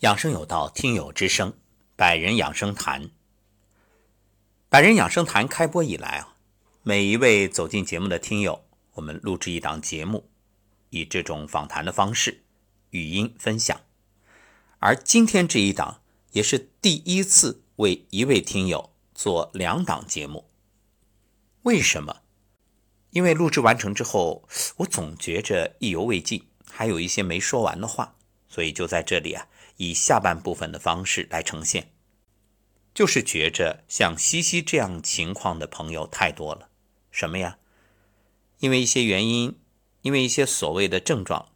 养生有道，听友之声，百人养生谈。百人养生谈开播以来啊，每一位走进节目的听友，我们录制一档节目，以这种访谈的方式，语音分享。而今天这一档也是第一次为一位听友做两档节目。为什么？因为录制完成之后，我总觉着意犹未尽，还有一些没说完的话，所以就在这里啊。以下半部分的方式来呈现，就是觉着像西西这样情况的朋友太多了。什么呀？因为一些原因，因为一些所谓的症状，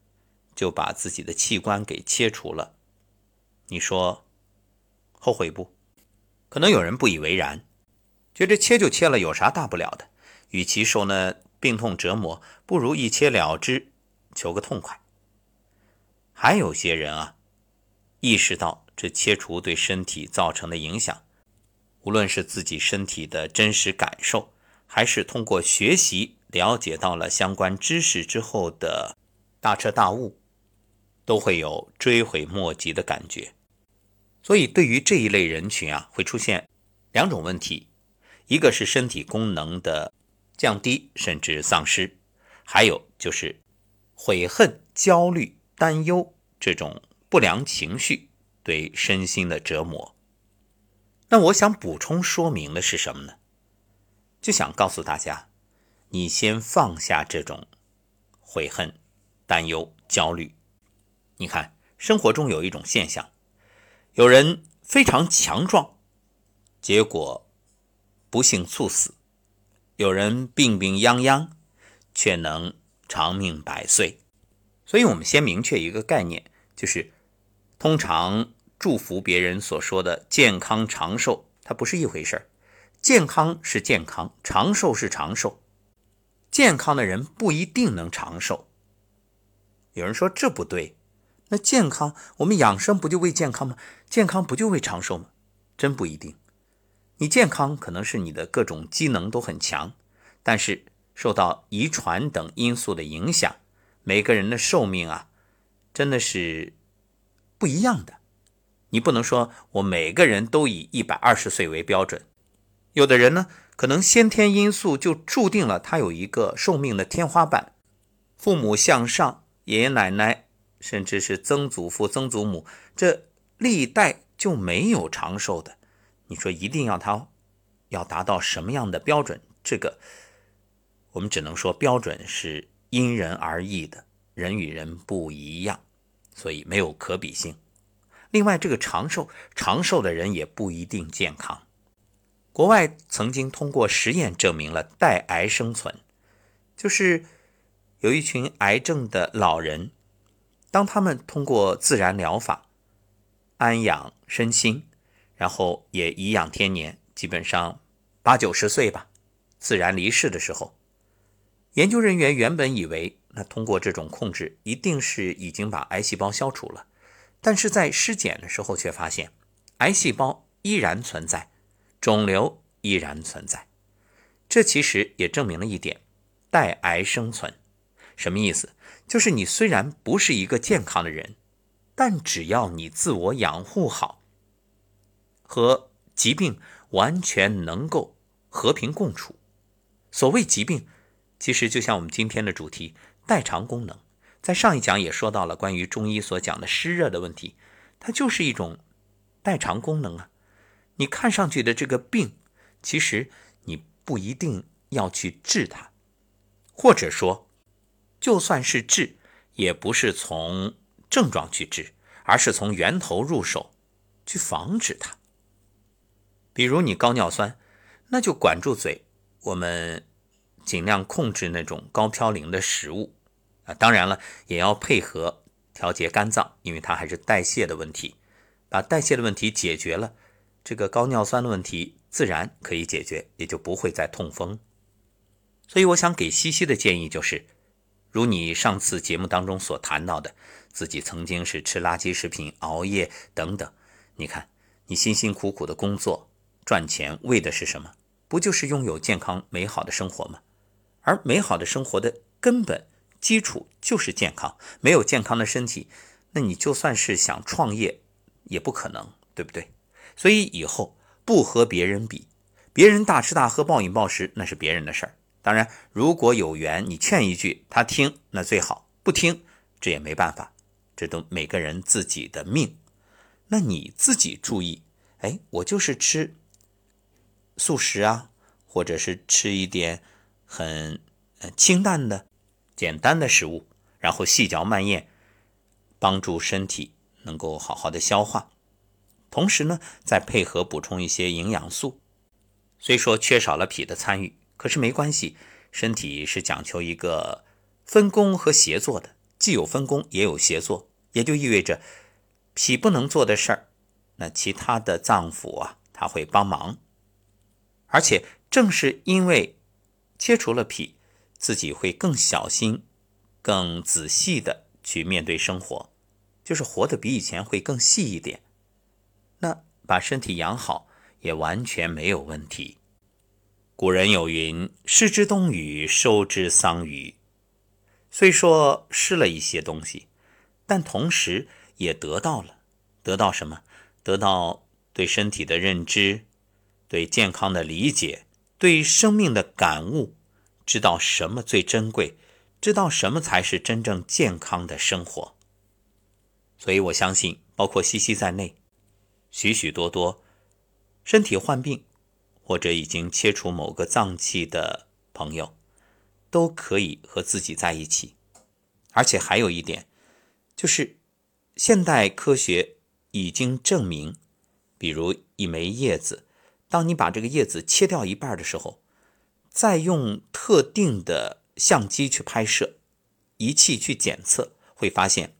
就把自己的器官给切除了。你说后悔不？可能有人不以为然，觉得切就切了，有啥大不了的？与其受那病痛折磨，不如一切了之，求个痛快。还有些人啊。意识到这切除对身体造成的影响，无论是自己身体的真实感受，还是通过学习了解到了相关知识之后的大彻大悟，都会有追悔莫及的感觉。所以，对于这一类人群啊，会出现两种问题：一个是身体功能的降低甚至丧失，还有就是悔恨、焦虑、担忧这种。不良情绪对身心的折磨。那我想补充说明的是什么呢？就想告诉大家，你先放下这种悔恨、担忧、焦虑。你看，生活中有一种现象，有人非常强壮，结果不幸猝死；有人病病殃殃，却能长命百岁。所以，我们先明确一个概念，就是。通常祝福别人所说的健康长寿，它不是一回事儿。健康是健康，长寿是长寿。健康的人不一定能长寿。有人说这不对，那健康我们养生不就为健康吗？健康不就为长寿吗？真不一定。你健康可能是你的各种机能都很强，但是受到遗传等因素的影响，每个人的寿命啊，真的是。不一样的，你不能说我每个人都以一百二十岁为标准。有的人呢，可能先天因素就注定了他有一个寿命的天花板。父母向上，爷爷奶奶，甚至是曾祖父、曾祖母，这历代就没有长寿的。你说一定要他要达到什么样的标准？这个我们只能说标准是因人而异的，人与人不一样。所以没有可比性。另外，这个长寿长寿的人也不一定健康。国外曾经通过实验证明了带癌生存，就是有一群癌症的老人，当他们通过自然疗法安养身心，然后也颐养天年，基本上八九十岁吧，自然离世的时候，研究人员原本以为。那通过这种控制，一定是已经把癌细胞消除了，但是在尸检的时候却发现，癌细胞依然存在，肿瘤依然存在。这其实也证明了一点：带癌生存，什么意思？就是你虽然不是一个健康的人，但只要你自我养护好，和疾病完全能够和平共处。所谓疾病，其实就像我们今天的主题。代偿功能，在上一讲也说到了关于中医所讲的湿热的问题，它就是一种代偿功能啊。你看上去的这个病，其实你不一定要去治它，或者说，就算是治，也不是从症状去治，而是从源头入手，去防止它。比如你高尿酸，那就管住嘴，我们。尽量控制那种高嘌呤的食物啊，当然了，也要配合调节肝脏，因为它还是代谢的问题。把代谢的问题解决了，这个高尿酸的问题自然可以解决，也就不会再痛风。所以，我想给西西的建议就是，如你上次节目当中所谈到的，自己曾经是吃垃圾食品、熬夜等等。你看，你辛辛苦苦的工作赚钱，为的是什么？不就是拥有健康美好的生活吗？而美好的生活的根本基础就是健康，没有健康的身体，那你就算是想创业，也不可能，对不对？所以以后不和别人比，别人大吃大喝、暴饮暴食，那是别人的事儿。当然，如果有缘，你劝一句他听，那最好；不听，这也没办法，这都每个人自己的命。那你自己注意，哎，我就是吃素食啊，或者是吃一点很清淡的、简单的食物，然后细嚼慢咽，帮助身体能够好好的消化。同时呢，再配合补充一些营养素。虽说缺少了脾的参与，可是没关系，身体是讲求一个分工和协作的，既有分工也有协作，也就意味着脾不能做的事儿，那其他的脏腑啊，他会帮忙。而且正是因为切除了脾，自己会更小心、更仔细的去面对生活，就是活得比以前会更细一点。那把身体养好也完全没有问题。古人有云：“失之东隅，收之桑榆。”虽说失了一些东西，但同时也得到了。得到什么？得到对身体的认知，对健康的理解，对生命的感悟，知道什么最珍贵，知道什么才是真正健康的生活。所以我相信，包括西西在内。许许多多身体患病或者已经切除某个脏器的朋友，都可以和自己在一起。而且还有一点，就是现代科学已经证明，比如一枚叶子，当你把这个叶子切掉一半的时候，再用特定的相机去拍摄，仪器去检测，会发现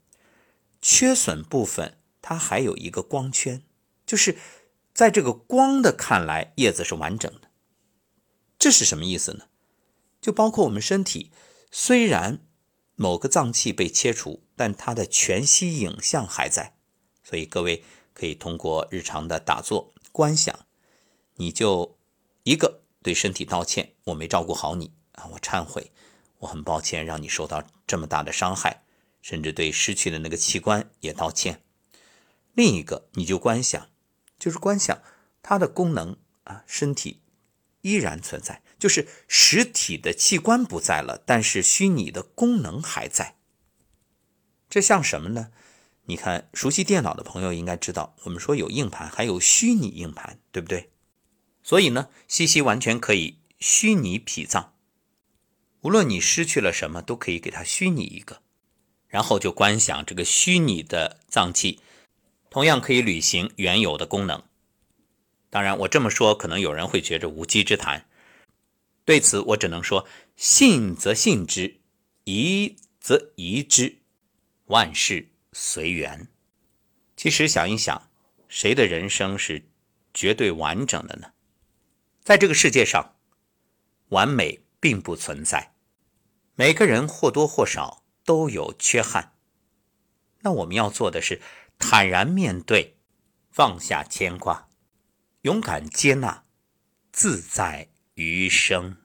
缺损部分它还有一个光圈。就是在这个光的看来，叶子是完整的。这是什么意思呢？就包括我们身体，虽然某个脏器被切除，但它的全息影像还在。所以各位可以通过日常的打坐观想，你就一个对身体道歉，我没照顾好你啊，我忏悔，我很抱歉让你受到这么大的伤害，甚至对失去的那个器官也道歉。另一个，你就观想。就是观想它的功能啊，身体依然存在，就是实体的器官不在了，但是虚拟的功能还在。这像什么呢？你看，熟悉电脑的朋友应该知道，我们说有硬盘，还有虚拟硬盘，对不对？所以呢，西西完全可以虚拟脾脏，无论你失去了什么，都可以给它虚拟一个，然后就观想这个虚拟的脏器。同样可以履行原有的功能。当然，我这么说，可能有人会觉着无稽之谈。对此，我只能说：信则信之，疑则疑之，万事随缘。其实想一想，谁的人生是绝对完整的呢？在这个世界上，完美并不存在，每个人或多或少都有缺憾。那我们要做的是。坦然面对，放下牵挂，勇敢接纳，自在余生。